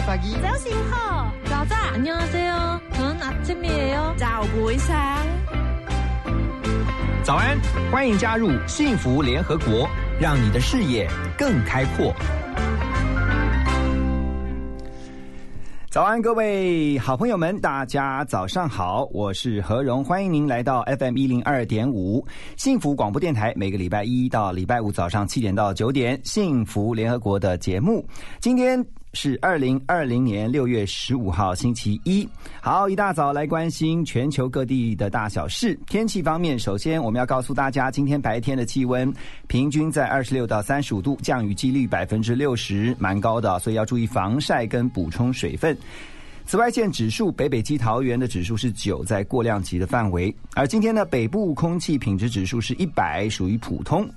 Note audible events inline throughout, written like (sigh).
Selamat. Selamat pagi. Saya Simho. 자자 안녕하세요. 전 아침이에요. Chào buổi sáng. 早安，欢迎加入幸福联合国，让你的视野更开阔。早安，各位好朋友们，大家早上好，我是何荣，欢迎您来到 FM 一零二点五幸福广播电台，每个礼拜一到礼拜五早上七点到九点，幸福联合国的节目。今天。 是二零二零年六月十五号星期一。好，一大早来关心全球各地的大小事。天气方面，首先我们要告诉大家，今天白天的气温平均在二十六到三十五度，降雨几率百分之六十，蛮高的，所以要注意防晒跟补充水分。紫外线指数，北北基桃园的指数是九，在过量级的范围。而今天呢，北部空气品质指数是一百，属于普通。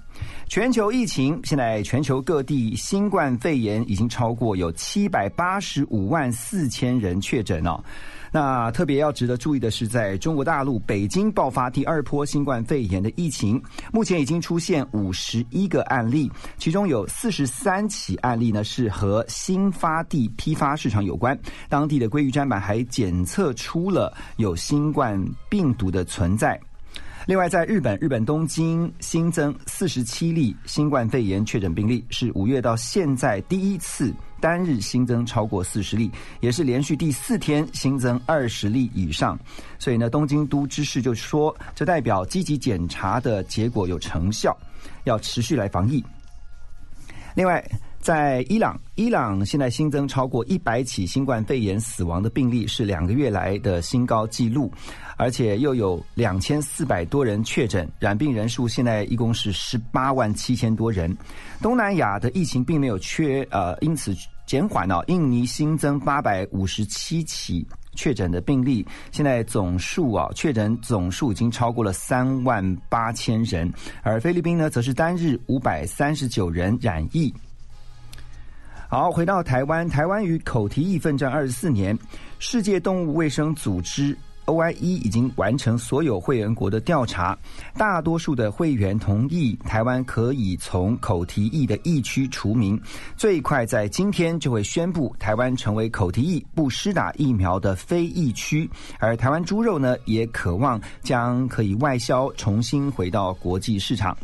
全球疫情，现在全球各地新冠肺炎已经超过有七百八十五万四千人确诊哦。那特别要值得注意的是，在中国大陆北京爆发第二波新冠肺炎的疫情，目前已经出现五十一个案例，其中有四十三起案例呢是和新发地批发市场有关，当地的鲑鱼砧板还检测出了有新冠病毒的存在。另外，在日本，日本东京新增四十七例新冠肺炎确诊病例，是五月到现在第一次单日新增超过四十例，也是连续第四天新增二十例以上。所以呢，东京都知事就说，这代表积极检查的结果有成效，要持续来防疫。另外，在伊朗，伊朗现在新增超过一百起新冠肺炎死亡的病例，是两个月来的新高纪录。而且又有两千四百多人确诊，染病人数现在一共是十八万七千多人。东南亚的疫情并没有缺呃，因此减缓了。印尼新增八百五十七起确诊的病例，现在总数啊，确诊总数已经超过了三万八千人。而菲律宾呢，则是单日五百三十九人染疫。好，回到台湾，台湾与口蹄疫奋战二十四年，世界动物卫生组织。OIE 已经完成所有会员国的调查，大多数的会员同意台湾可以从口蹄疫的疫区除名，最快在今天就会宣布台湾成为口蹄疫不施打疫苗的非疫区，而台湾猪肉呢，也渴望将可以外销，重新回到国际市场。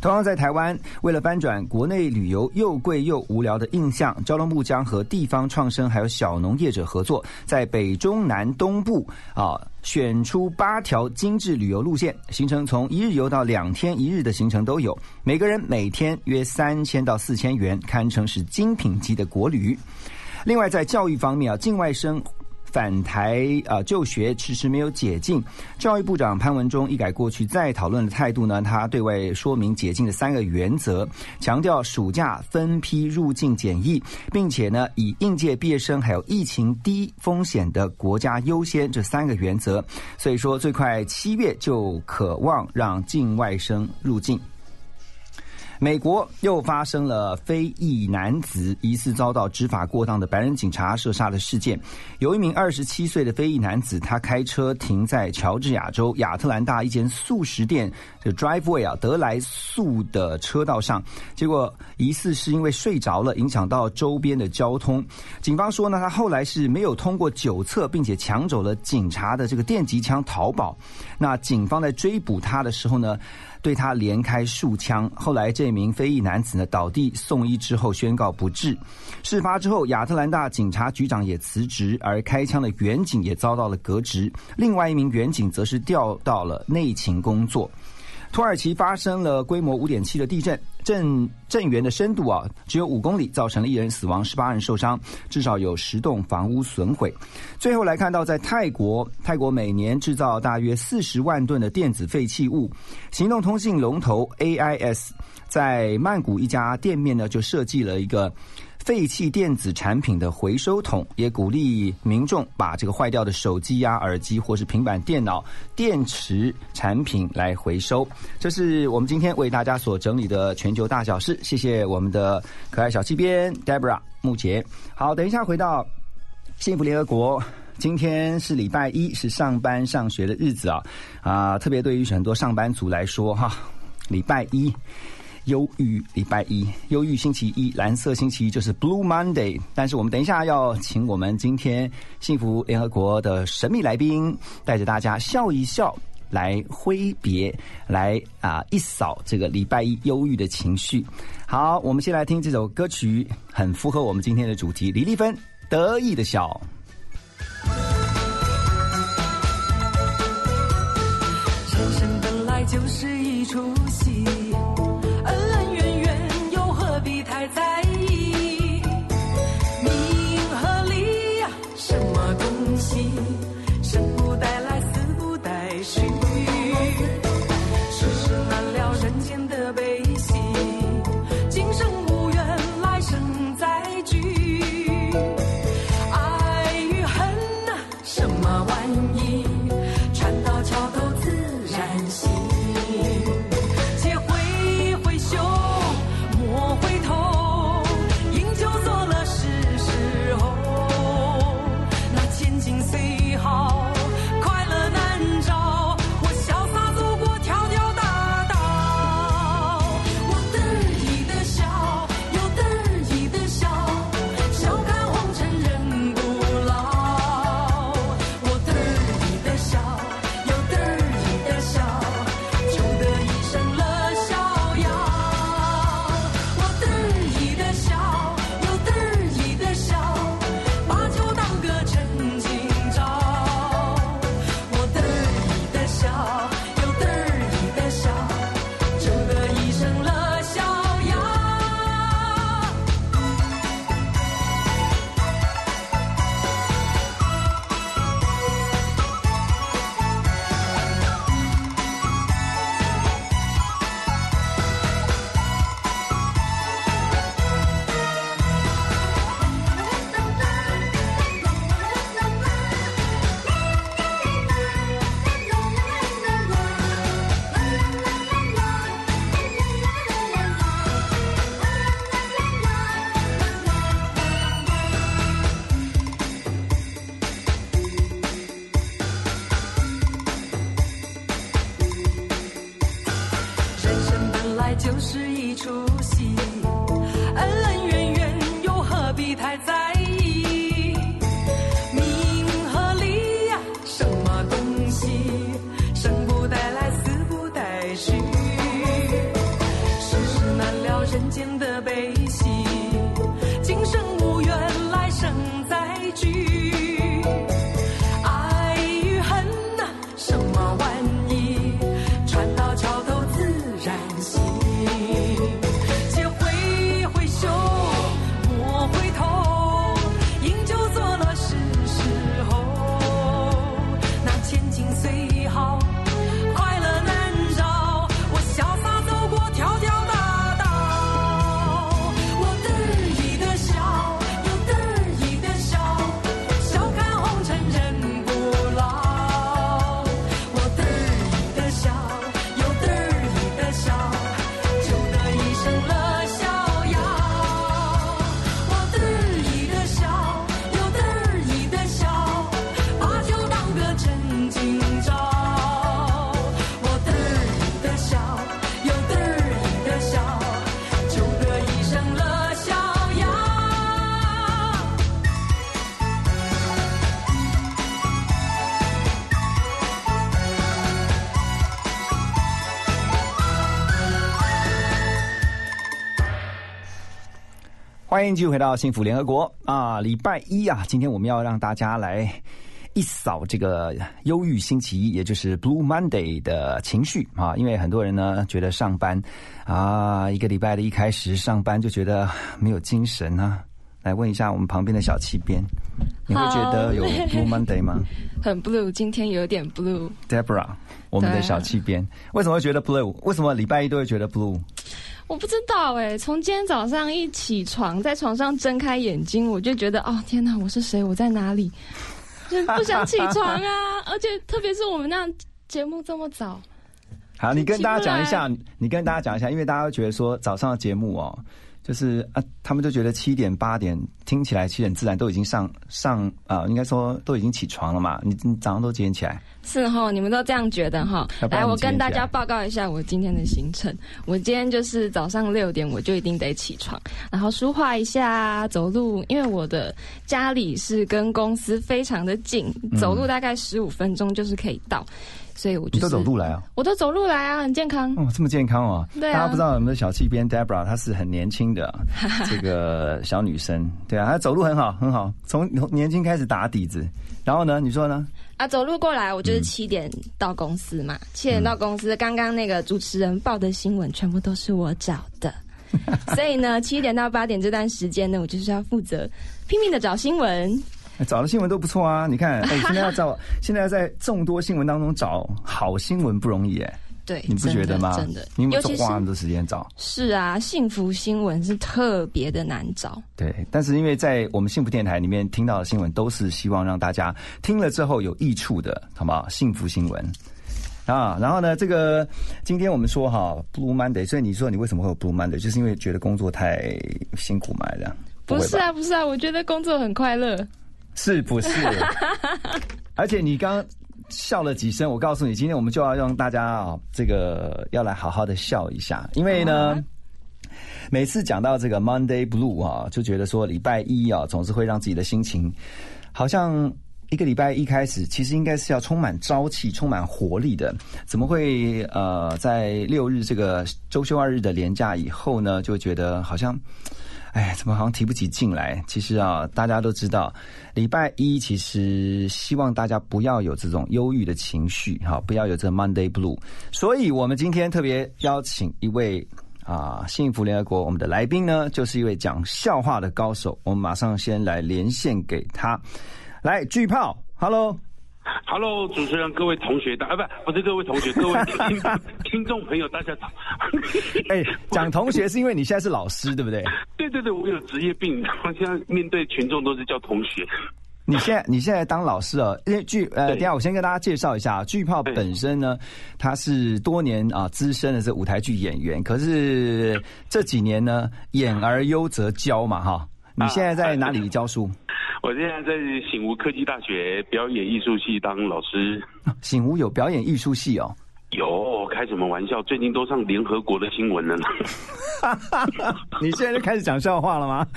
同样在台湾，为了翻转国内旅游又贵又无聊的印象，交通部将和地方创生还有小农业者合作，在北中南东部啊选出八条精致旅游路线，行程从一日游到两天一日的行程都有，每个人每天约三千到四千元，堪称是精品级的国旅。另外在教育方面啊，境外生。返台啊就学迟迟没有解禁，教育部长潘文忠一改过去再讨论的态度呢，他对外说明解禁的三个原则，强调暑假分批入境检疫，并且呢以应届毕业生还有疫情低风险的国家优先这三个原则，所以说最快七月就渴望让境外生入境。美国又发生了非裔男子疑似遭到执法过当的白人警察射杀的事件。有一名二十七岁的非裔男子，他开车停在乔治亚州亚特兰大一间素食店的 driveway 啊德莱素的车道上，结果疑似是因为睡着了，影响到周边的交通。警方说呢，他后来是没有通过酒测，并且抢走了警察的这个电击枪逃跑。那警方在追捕他的时候呢？对他连开数枪，后来这名非裔男子呢倒地送医之后宣告不治。事发之后，亚特兰大警察局长也辞职，而开枪的远警也遭到了革职。另外一名远警则是调到了内勤工作。土耳其发生了规模五点七的地震，震震源的深度啊只有五公里，造成了一人死亡，十八人受伤，至少有十栋房屋损毁。最后来看到，在泰国，泰国每年制造大约四十万吨的电子废弃物，行动通信龙头 AIS 在曼谷一家店面呢就设计了一个。废弃电子产品的回收桶，也鼓励民众把这个坏掉的手机呀、耳机或是平板电脑电池产品来回收。这是我们今天为大家所整理的全球大小事。谢谢我们的可爱小气编 Debra 木杰。好，等一下回到幸福联合国。今天是礼拜一，是上班上学的日子啊啊！特别对于很多上班族来说，哈，礼拜一。忧郁礼拜一，忧郁星期一，蓝色星期一就是 Blue Monday。但是我们等一下要请我们今天幸福联合国的神秘来宾，带着大家笑一笑，来挥别，来啊一扫这个礼拜一忧郁的情绪。好，我们先来听这首歌曲，很符合我们今天的主题。李丽芬得意的笑。人生本来就是欢迎继续回到幸福联合国啊！礼拜一啊，今天我们要让大家来一扫这个忧郁星期一，也就是 Blue Monday 的情绪啊。因为很多人呢觉得上班啊，一个礼拜的一开始上班就觉得没有精神啊。来问一下我们旁边的小七边，你会觉得有 Blue Monday 吗 (laughs) 很 blue，今天有点 blue。？Debra，我们的小七边，为什么会觉得 Blue？为什么礼拜一都会觉得 Blue？我不知道哎、从今天早上一起床，在床上睁开眼睛，我就觉得哦天哪，我是谁？我在哪里？(laughs) 就不想起床啊！而且特别是我们那样节目这么早，好，你跟大家讲一下，你跟大家讲一下，因为大家会觉得说早上的节目哦，就是啊，他们就觉得七点八点听起来其实很自然，都已经上上啊、应该说都已经起床了嘛。你你早上都几点起来？是哈，你们都这样觉得哈来，我跟大家报告一下我今天的行程。我今天就是早上六点我就一定得起床，然后梳化一下，走路，因为我的家里是跟公司非常的近，走路大概十五分钟就是可以到，所以我就是你都走路来啊？我都走路来啊，很健康。哦，这么健康哦！对啊大家不知道我们的小气边 Debra，她是很年轻的 (laughs) 这个小女生，对啊，她走路很好，很好，从年轻开始打底子。然后呢，你说呢？啊，走路过来，我嗯就是七点到公司嘛。七点到公司，刚刚那个主持人报的新闻全部都是我找的，(laughs) 所以呢，七点到八点这段时间呢，我就是要负责拼命的找新闻。哎找的新闻都不错啊！你看，哎，现在要找，(laughs) 现在要在众多新闻当中找好新闻不容易哎，对，你不觉得吗？真的，你花那么多时间找？是啊，幸福新闻是特别的难找。对，但是因为在我们幸福电台里面听到的新闻，都是希望让大家听了之后有益处的，好不好？幸福新闻啊，然后呢，这个今天我们说哈，Blue Monday，所以你说你为什么会有 Blue Monday，就是因为觉得工作太辛苦嘛，这样？不是啊，不是啊，我觉得工作很快乐。是不是？(laughs) 而且你刚刚笑了几声，我告诉你，今天我们就要让大家啊，这个要来好好的笑一下，因为呢。每次讲到这个 Monday Blue 啊，就觉得说礼拜一啊，总是会让自己的心情好像一个礼拜一开始，其实应该是要充满朝气、充满活力的，怎么会呃在六日这个周休二日的连假以后呢，就觉得好像。哎，怎么好像提不起劲来？其实啊，大家都知道，礼拜一其实希望大家不要有这种忧郁的情绪，哈，不要有这 Monday Blue。所以我们今天特别邀请一位啊，幸福联合国我们的来宾呢，就是一位讲笑话的高手。我们马上先来连线给他，来巨炮，Hello。Hello，主持人，各位同学，大啊不不是各位同学，(laughs) 各位听听众朋友，大家早。(laughs) 哎，讲同学是因为你现在是老师，对不对？对对对，我有职业病，然后现在面对群众都是叫同学。你现在你现在当老师哦，因为巨呃，等下我先跟大家介绍一下，巨炮本身呢，他是多年啊资深的这舞台剧演员，可是这几年呢，演而优则教嘛哈。你现在在哪里教书？(laughs) 我现在在醒吾科技大学表演艺术系当老师。醒吾有表演艺术系哦，有开什么玩笑？最近都上联合国的新闻了呢。(laughs) 你现在就开始讲笑话了吗？(laughs)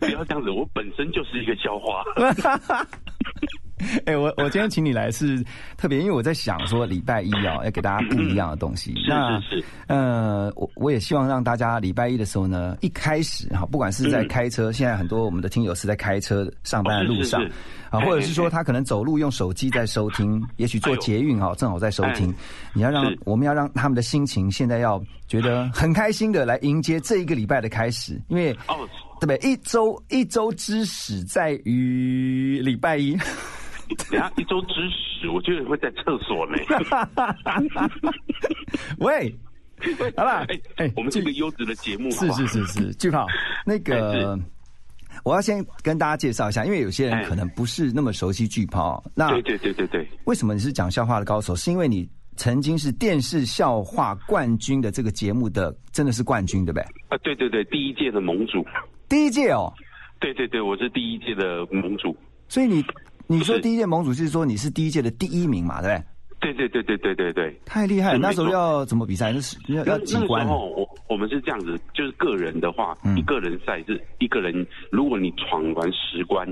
不要这样子，我本身就是一个笑话。(laughs) 哎、我我今天请你来是特别，因为我在想说礼拜一哦，要给大家不一样的东西。那是是。呃，我我也希望让大家礼拜一的时候呢，一开始哈，不管是在开车，现在很多我们的听友是在开车上班的路上啊，或者是说他可能走路用手机在收听，也许坐哎呦捷运哈，正好在收听。哎。你要让我们要让他们的心情现在要觉得很开心的来迎接这一个礼拜的开始，因为哦，对不对？一周一周之始在于礼拜一。等下一周之始，我觉得会在厕所呢。(laughs) 喂，(laughs) 好了哎哎我们这个优质的节目，好不好是是是是，巨炮，那个我要先跟大家介绍一下，因为有些人哎可能不是那么熟悉巨炮。那对对对对对。为什么你是讲笑话的高手？是因为你曾经是电视笑话冠军的这个节目的，真的是冠军，对不对？啊，对对对，第一届的盟主，第一届哦，对对对，我是第一届的盟主，所以你你说第一届盟主是说你是第一届的第一名嘛，对不对？对对对对对对对。太厉害了！那时候要怎么比赛？那是要那要几关那时？候，我我们是这样子，就是个人的话，嗯一个人赛是一个人，如果你闯完十关，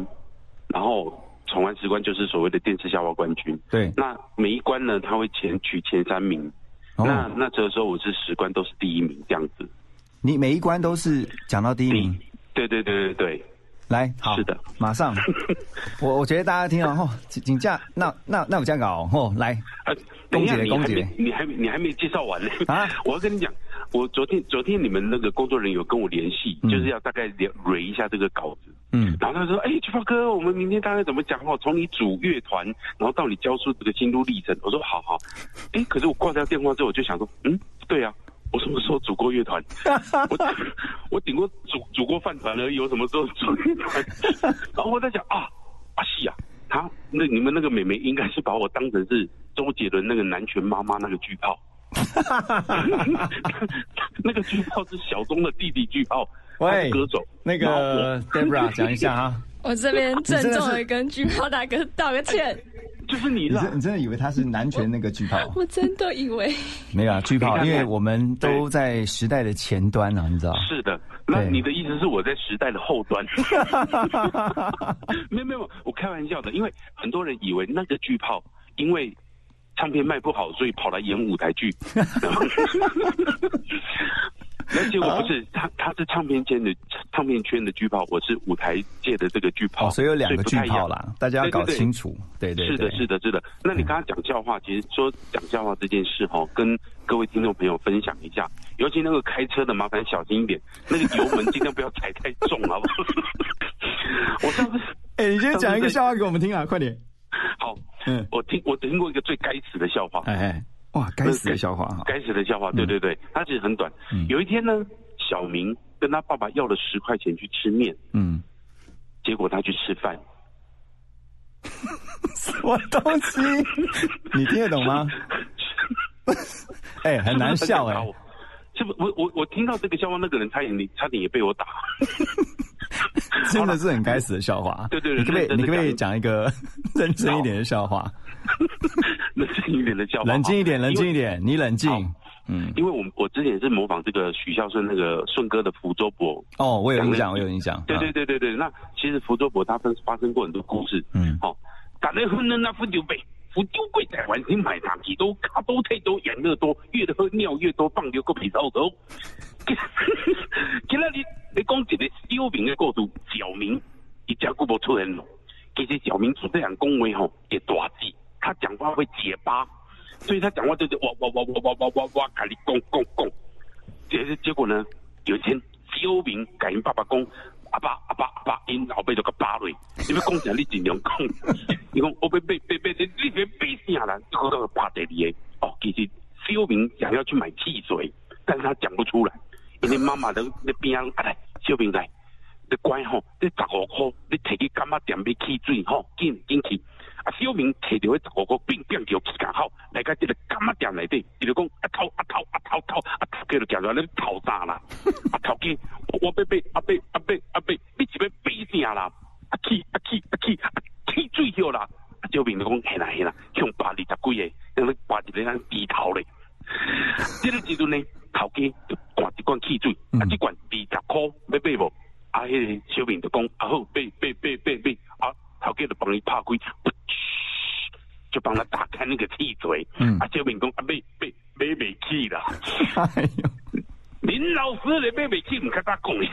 然后闯完十关就是所谓的电视笑话冠军。对，那每一关呢，他会前取前三名。哦那那这个时候我是十关都是第一名这样子。你每一关都是讲到第一名。对对对对对，来，好，是的，马上，(laughs) 我我觉得大家听了哦，请请假，那那那我这样搞哦，来，呃，等一下，你还没你还没你还没介绍完呢啊！(laughs) 我要跟你讲，我昨天昨天你们那个工作人员有跟我联系，嗯就是要大概了蕊一下这个稿子。嗯，然后他说：“哎，菊炮哥，我们明天大概怎么讲哦？从你组乐团，然后到你教出这个心路历程。”我说：“好好。”哎，可是我挂掉电话之后，我就想说：“嗯，对啊，我什么时候组过乐团？(laughs) 我我顶过组组过饭团而已，我什么时候组乐团？”然后我在想啊，阿西啊，他那你们那个美眉应该是把我当成是周杰伦那个南拳妈妈那个巨炮。(laughs) 那个巨炮是小钟的弟弟巨炮，喂歌手。那个 Debra 讲一下啊，(laughs) 我这边郑重的跟巨炮大哥道个歉，我就是你啦你真，你真的以为他是男权那个巨炮？(laughs) 我真的以为没有啊，巨炮，因为我们都在时代的前端啊，你知道？是的。那你的意思是我在时代的后端？(laughs) 没有没有，我开玩笑的，因为很多人以为那个巨炮因为唱片卖不好，所以跑来演舞台剧。(laughs) 那结果不是，他他是唱片圈的唱片圈的巨炮，我是舞台界的这个巨炮，哦，所以有两个巨炮啦，大家要搞清楚。对对是的，对，是的，是的。那你刚刚讲笑话，其实说讲笑话这件事哈，跟各位听众朋友分享一下，尤其那个开车的，麻烦小心一点，那个油门尽量不要踩太重，好不好？(laughs) 我上次哎，你先讲一个笑话给我们听啊，快点。好，嗯，我听我听过一个最该死的笑话，哎哎，哇，该死的笑话哈。该死的笑话，对对对，它其实很短。嗯有一天呢，小明跟他爸爸要了十块钱去吃面，嗯，结果他去吃饭，(laughs) 什么东西？(laughs) 你听得懂吗？(laughs) 哎，很难笑哎。是不是我我我听到这个笑话，那个人差点你差点也被我打。真的是很该死的笑话。对对对你可不可以你可不可以讲讲一个认真一点的笑话？(laughs) 冷静一点的笑话，冷静一点，冷静一点。你冷静。嗯，因为我我之前是模仿这个许孝顺那个顺哥的福州博，哦，我有印象，我有印象。对对对对对。那其实福州博他发发生过很多故事，嗯好、打了婚呢那福州杯，福州贵台湾新买糖几多卡多太多养乐多，越喝尿越多，放尿个皮臭头。今仔日你讲一个小明的故事，小明一家久无出现咯。其实小明做这样恭维吼，也大忌，他讲话会结巴，所以他讲话就是哇哇哇哇哇哇哇哇，跟你讲讲讲。结结果呢，有一天小明甲因爸爸讲，阿爸阿爸阿爸，因老爸就甲巴落，你要讲啥你尽量讲。伊讲我要买买买，你你别买啥啦？好到巴第二个。哦，其实小明想要去买汽水，但是他讲不出来，因为妈妈在在边，啊来，小明来，你乖吼，你十五块，你摕去干妈店买汽水吼，紧紧去。啊，小明摕着迄十五块，并并条去刚好，来到这个干妈店内底，伊就讲啊头啊头啊头头啊头家就行出来，你头啥啦？啊头家，我我要买啊买啊买啊买，你是要买啥啦？啊气啊气啊气啊气水票啦！啊小明就讲嘿啦嘿啦，向八二十几个，让你八一个人低头咧。这个时阵呢，头家就灌一罐汽水，啊，这罐二十块，要买无？啊，迄个小明就讲啊好，买买买买买，啊，头家就帮伊拍开，就帮他打开那个气嘴。嗯啊，小明讲啊买买买袂起啦。哎呦，林老师你买袂起，唔甲他讲哩。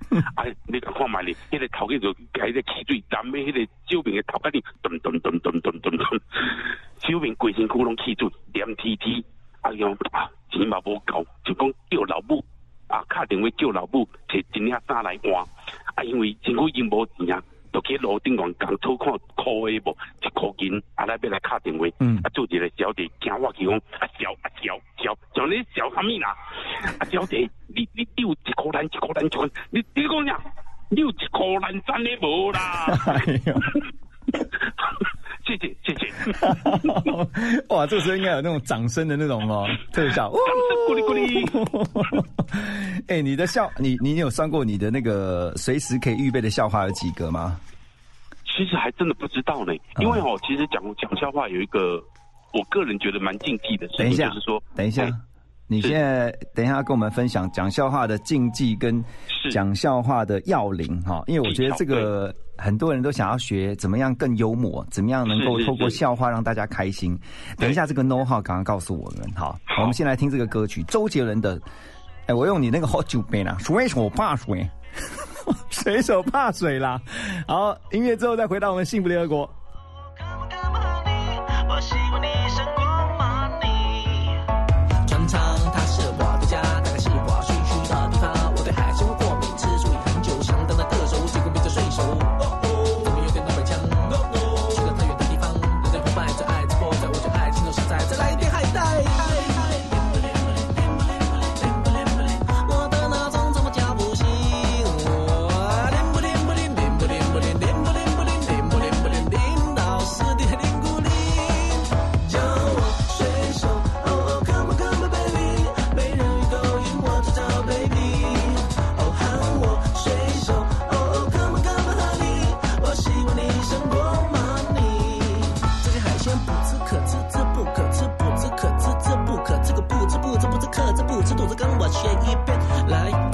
(laughs) 哎，你甲看卖哩，迄、个头家就甲迄个气嘴沾喺迄个小明的头壳顶，咚咚咚咚咚咚咚。小明规身躯拢汽水，黏 T T。啊，用啊，钱嘛无够，就讲叫老母啊，打电话叫老母摕一领衫来换。啊，因为身躯已经无钱啊，就去路顶岸讲讨看箍的无，一箍银，啊来要来敲电话。嗯啊，做一个小姐惊我去讲，啊小啊小小，像你小啥物啦？啊小姐，你你你有一箍咱一箍咱一箍，你你讲啥？你有一箍咱咱的无啦？谢谢谢谢，(laughs) 哇，这个时候应该有那种掌声的那种哦特效。鼓哩鼓哩。(laughs) 哎，你的笑，你你有算过你的那个随时可以预备的笑话有几个吗？其实还真的不知道呢，因为哦，其实讲讲笑话有一个，我个人觉得蛮禁忌的事情，等一下就是说，等一下哎，你现在等一下跟我们分享讲笑话的禁忌跟是讲笑话的要领哈，因为我觉得这个很多人都想要学怎么样更幽默，怎么样能够透过笑话让大家开心。等一下这个 know how 刚刚告诉我们，好，我们先来听这个歌曲，周杰伦的。哎，我用你那个好酒杯啦，水手怕水，(laughs) 水手怕水啦。好，音乐之后再回到我们幸福联合国。我希望你胜过 money。跟我学一遍。来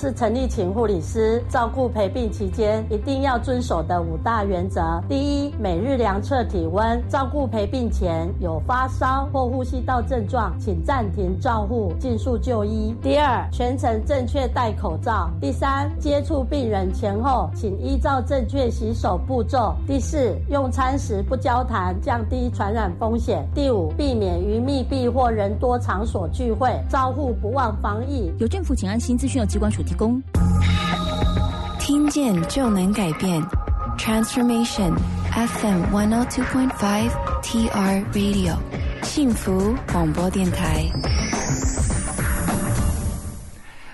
是陈丽琴护理师，照顾陪病期间一定要遵守的五大原则：第一，每日量测体温；照顾陪病前有发烧或呼吸道症状，请暂停照护，尽速就医。第二，全程正确戴口罩。第三，接触病人前后，请依照正确洗手步骤。第四，用餐时不交谈，降低传染风险。第五，避免于密闭或人多场所聚会，照护不忘防疫。有政府，请安心资讯有机关署提供。听见就能改变，Transformation FM one hundred two point five TR Radio，幸福广播电台。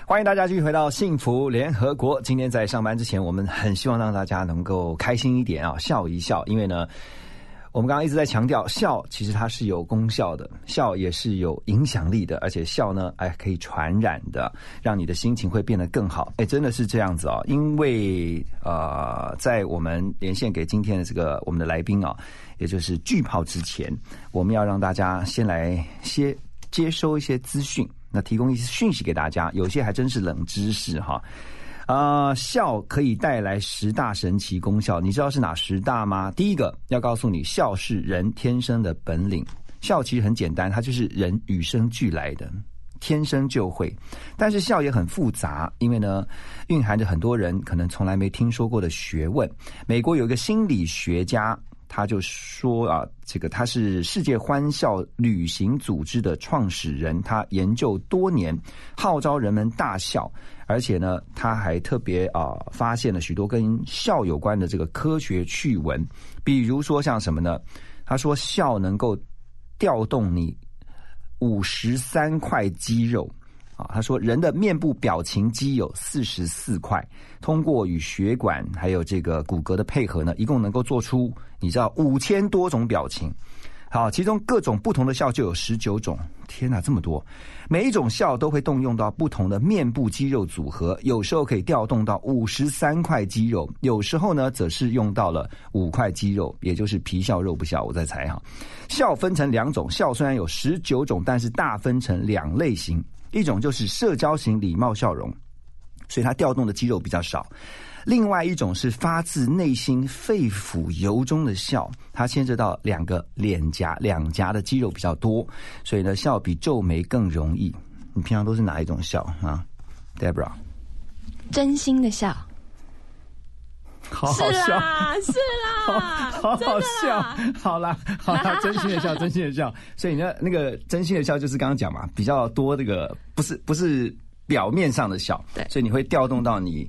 欢迎大家继续回到幸福联合国。今天在上班之前，我们很希望让大家能够开心一点啊，笑一笑。因为呢，我们刚刚一直在强调，笑其实它是有功效的，笑也是有影响力的，而且笑呢，哎，可以传染的，让你的心情会变得更好。哎，真的是这样子啊、因为呃，在我们连线给今天的这个我们的来宾啊，也就是巨炮之前，我们要让大家先来先接收一些资讯。那提供一些讯息给大家，有些还真是冷知识哈。啊、笑可以带来十大神奇功效，你知道是哪十大吗？第一个要告诉你，笑是人天生的本领。笑其实很简单，它就是人与生俱来的，天生就会。但是笑也很复杂，因为呢，蕴含着很多人可能从来没听说过的学问。美国有一个心理学家，他就说啊，这个他是世界欢笑旅行组织的创始人，他研究多年，号召人们大笑，而且呢，他还特别啊发现了许多跟笑有关的这个科学趣闻，比如说像什么呢？他说笑能够调动你五十三块肌肉。啊，他说人的面部表情肌有四十四块，通过与血管还有这个骨骼的配合呢，一共能够做出你知道五千多种表情。好，其中各种不同的笑就有十九种，天哪，这么多！每一种笑都会动用到不同的面部肌肉组合，有时候可以调动到五十三块肌肉，有时候呢则是用到了五块肌肉，也就是皮笑肉不笑。我在猜哈，笑分成两种，笑虽然有十九种，但是大分成两类型。一种就是社交型礼貌笑容，所以它调动的肌肉比较少；另外一种是发自内心、肺腑由衷的笑，它牵涉到两个脸颊、两颊的肌肉比较多，所以呢，笑比皱眉更容易。你平常都是哪一种笑啊，Debra？真心的笑，好好笑。是啦，是啦，(laughs) 好好笑啦，好啦，好啦，(laughs) 真心的笑，真心的笑。所以呢，那个真心的笑就是刚刚讲嘛，比较多这个不是不是表面上的笑，对所以你会调动到你。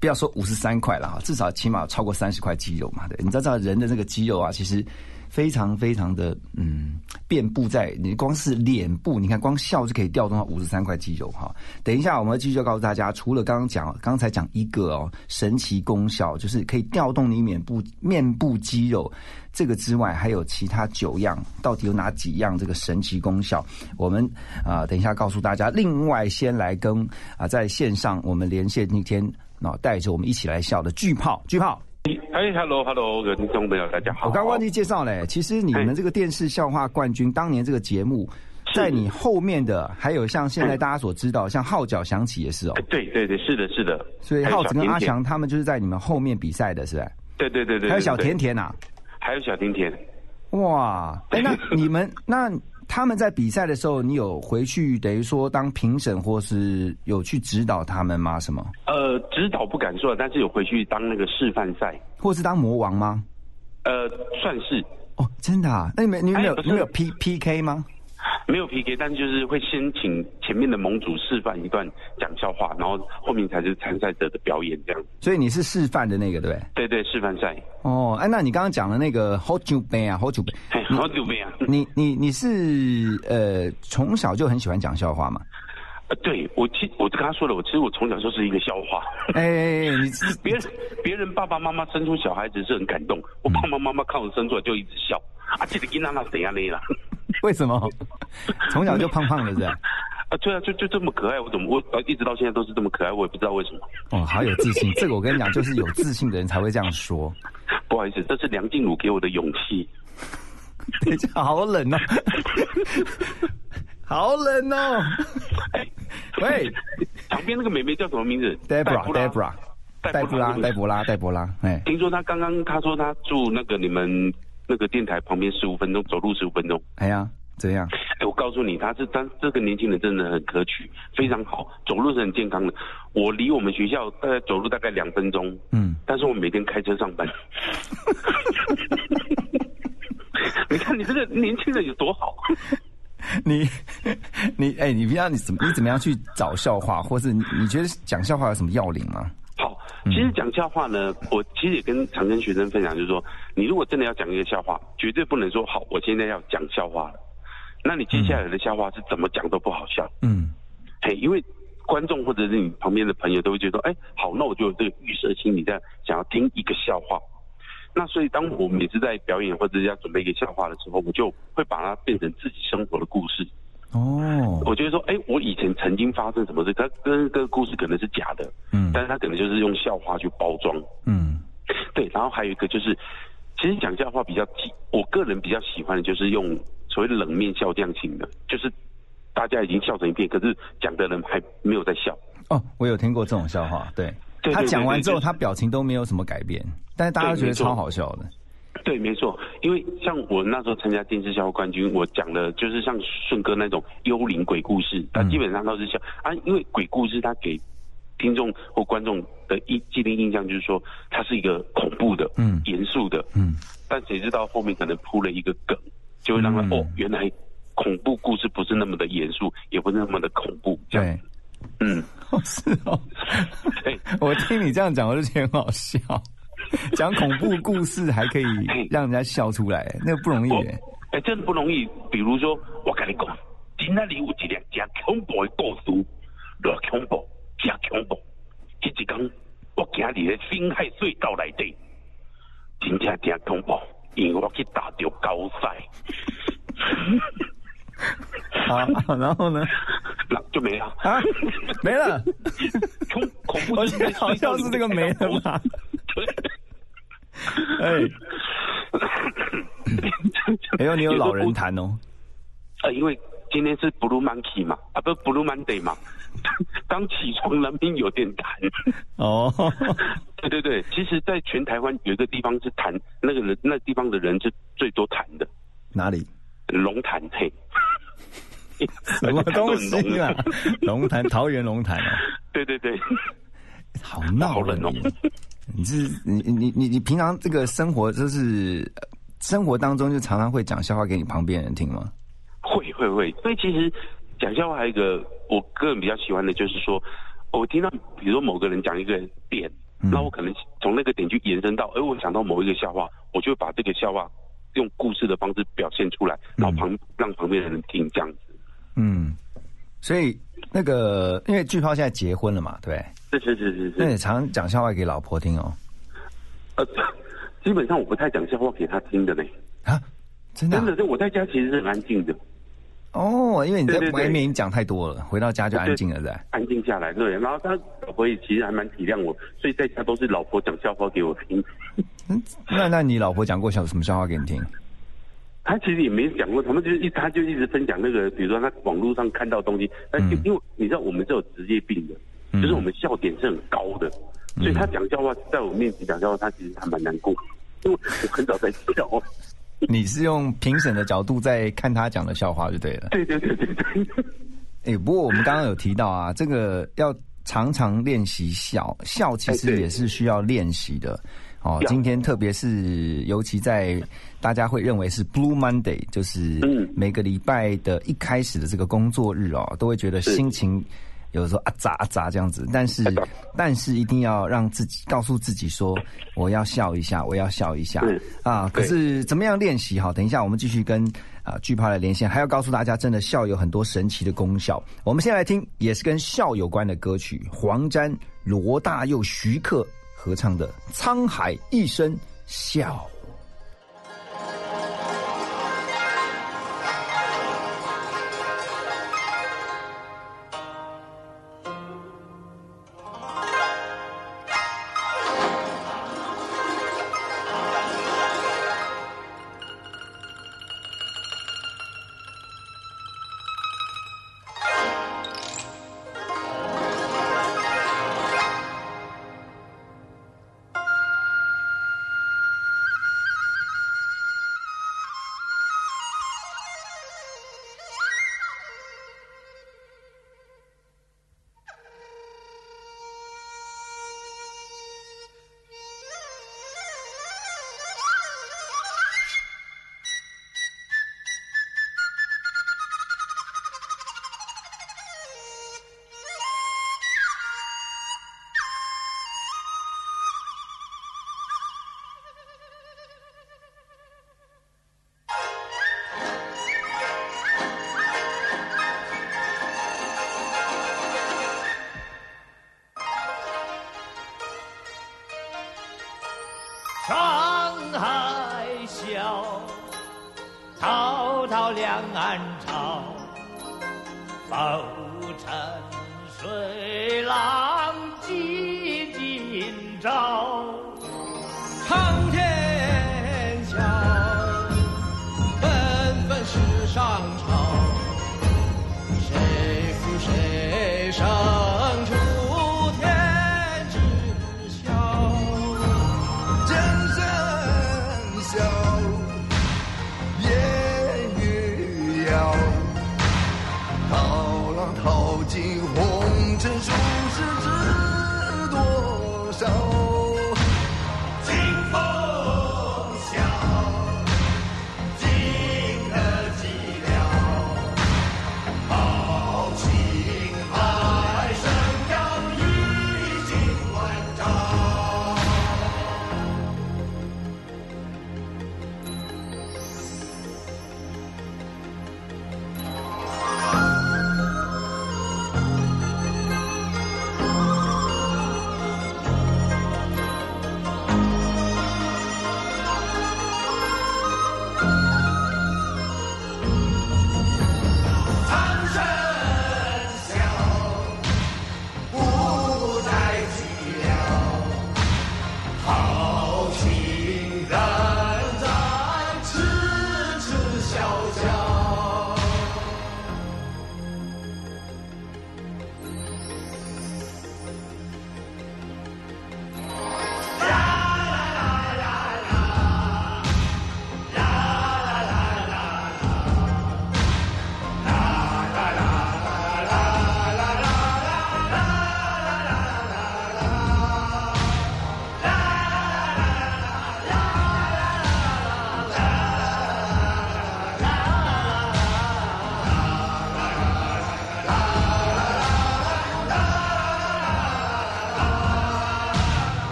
不要说五十三块了哈，至少起码超过三十块肌肉嘛。对，你知道人的那个肌肉啊，其实非常非常的嗯，遍布在你光是脸部，你看光笑就可以调动到五十三块肌肉哈。等一下我们继续告诉大家，除了刚刚讲，刚才讲一个哦神奇功效，就是可以调动你面部面部肌肉这个之外，还有其他九样，到底有哪几样这个神奇功效？我们啊、等一下告诉大家。另外，先来跟啊、在线上我们连线那天。那带着我们一起来笑的巨炮，巨炮，哎，Hello，Hello，各位听众朋友，大家好。我刚忘记介绍嘞。其实你们这个电视笑话冠军，当年这个节目，在你后面的还有像现在大家所知道，像号角响起也是哦哎。对对对，是的，是的。所以浩子跟阿强他们就是在你们后面比赛的，是？对对对对，还有小甜，甜呐、还有小甜甜。哇！哎，那你们那他们在比赛的时候，你有回去等于说当评审，或是有去指导他们吗？什么？呃，指导不敢说，但是有回去当那个示范赛，或是当魔王吗？呃，算是哦，真的啊？那你们你们有哎你们有 P P K 吗？没有 PK，但就是会先请前面的盟主示范一段讲笑话，然后后面才是参赛者的表演这样。所以你是示范的那个，对不对？对对，示范赛，哦，哎，那你刚刚讲的那个 Hold You Ban 啊，Hold You Ban，嘿，好久没啊。你你你是呃从小就很喜欢讲笑话吗？呃对我其我跟他说了，我其实我从小就是一个笑话。哎，你 (laughs) 别人别人爸爸妈妈生出小孩子是很感动，我爸爸妈妈看我生出来就一直笑啊，这个囡仔那怎样呢啦？(laughs) 为什么从小就胖胖的是吧？(laughs) 啊，对啊，就就这么可爱，我怎么我呃一直到现在都是这么可爱，我也不知道为什么。哦，好有自信，这个我跟你讲，就是有自信的人才会这样说。(laughs) 不好意思，这是梁静茹给我的勇气。等一下，好冷哦，好冷哦。喂，旁边那个妹妹叫什么名字 Debra，Debra，戴布拉，戴布拉，戴布拉。哎，听说她刚刚她说她住那个你们那个电台旁边十五分钟，走路十五分钟。哎呀，怎样？哎，我告诉你，他是他这个年轻人真的很可取，非常好，走路是很健康的。我离我们学校大概走路大概两分钟，嗯，但是我每天开车上班。(laughs) 你看你这个年轻人有多好。你你哎，你不要你怎么你怎么样去找笑话，或是你你觉得讲笑话有什么要领吗？好，其实讲笑话呢，我其实也跟常跟学生分享，就是说，你如果真的要讲一个笑话，绝对不能说好，我现在要讲笑话了，那你接下来的笑话是怎么讲都不好笑。嗯，嘿，因为观众或者是你旁边的朋友都会觉得，哎，好，那我就有这个预设心理，在想要听一个笑话。那所以，当我每次在表演或者要准备一个笑话的时候，我就会把它变成自己生活的故事。哦，我觉得说，哎，我以前曾经发生什么事，他跟这个故事可能是假的，嗯但是他可能就是用笑话去包装。嗯对，然后还有一个就是，其实讲笑话比较喜，我个人比较喜欢的就是用所谓冷面笑匠型的，就是大家已经笑成一片，可是讲的人还没有在笑。哦，我有听过这种笑话，对，他讲完之后，他表情都没有什么改变，但是大家觉得超好笑的。对，没错，因为像我那时候参加电视笑话冠军，我讲的就是像顺哥那种幽灵鬼故事，他基本上都是笑啊，因为鬼故事他给听众或观众的一既定印象就是说它是一个恐怖的、嗯严肃的，嗯，但谁知道后面可能铺了一个梗，就会让他、嗯哦，原来恐怖故事不是那么的严肃，也不是那么的恐怖，这样，对，嗯，(laughs) 哦是哦，(laughs) 对，(laughs) 我听你这样讲，我就觉得很好笑。(laughs) 讲恐怖故事还可以让人家笑出来，那个不容易。哎、真的不容易。比如说，我跟你讲，今天里有一件真恐怖的故事，偌恐怖，真恐怖。迄一天，我行伫咧深海隧道内底，真正真恐怖，因为我去打着高赛，(laughs) 好，然后呢？那就没了啊，没了。恐恐怖我就是在好像是这个没了吧？对。(laughs) 哎，(laughs) 哎呦，你有老人谈哦。呃，因为今天是 Blue Monkey 嘛，啊，不是 Blue Monday 嘛，(laughs) 刚起床难免有点痰。哦，对对对，其实，在全台湾有一个地方是痰，那个人那地方的人是最多痰的，哪里？龙潭嘿。什么东西啊？龙潭，桃园龙潭哦。对对对，好闹好冷哦你你是你你你你平常这个生活就是呃生活当中就常常会讲笑话给你旁边人听吗？会会会。所以其实讲笑话还有一个我个人比较喜欢的就是说，我听到比如说某个人讲一个点，嗯那我可能从那个点去延伸到，哎，我想到某一个笑话，我就会把这个笑话用故事的方式表现出来，然后旁让旁边的人听这样子。嗯，所以那个因为巨炮现在结婚了嘛，对不对，是是是是那。你常讲笑话给老婆听哦。呃，(laughs) 基本上我不太讲笑话给她听的嘞。啊，真的啊、真的，就我在家其实是很安静的，哦，因为你在对对对外面讲太多了，回到家就安静了，在。安静下来，对。然后他老婆也其实还蛮体谅我，所以在家都是老婆讲笑话给我听。嗯，那那你老婆讲过笑什么笑话给你听？他其实也没讲过，他们就是一他就一直分享那个，比如说他网络上看到东西，但就嗯因为你知道我们是有职业病的，嗯就是我们笑点是很高的，所以他讲笑话在我面前讲笑话，他其实还蛮难过，因为我很早在笑。你是用评审的角度在看他讲的笑话就对了。对对对对对，哎、不过我们刚刚有提到啊，这个要常常练习笑，笑其实也是需要练习的。哦，今天特别是尤其在大家会认为是 Blue Monday，就是嗯。每个礼拜的一开始的这个工作日哦，都会觉得心情有时候啊咋啊咋这样子，但是但是一定要让自己告诉自己说，我要笑一下，我要笑一下。是啊。可是怎么样练习？哈，等一下我们继续跟啊惧怕来连线，还要告诉大家，真的笑有很多神奇的功效。我们先来听，也是跟笑有关的歌曲，黄沾、罗大佑、徐克合唱的《沧海一声笑》。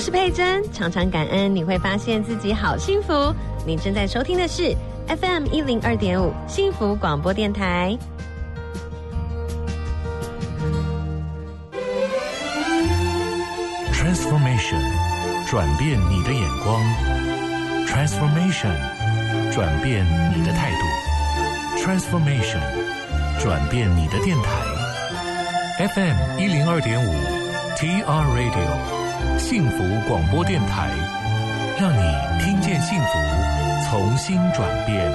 我是佩珍，常常感恩你会发现自己好幸福。你正在收听的是 FM 一零二点五幸福广播电台。Transformation，转变你的眼光；Transformation，转变你的态度；Transformation，转变你的电台。FM 一零二点五，TR Radio，幸福广播电台，让你听见幸福，从新转变。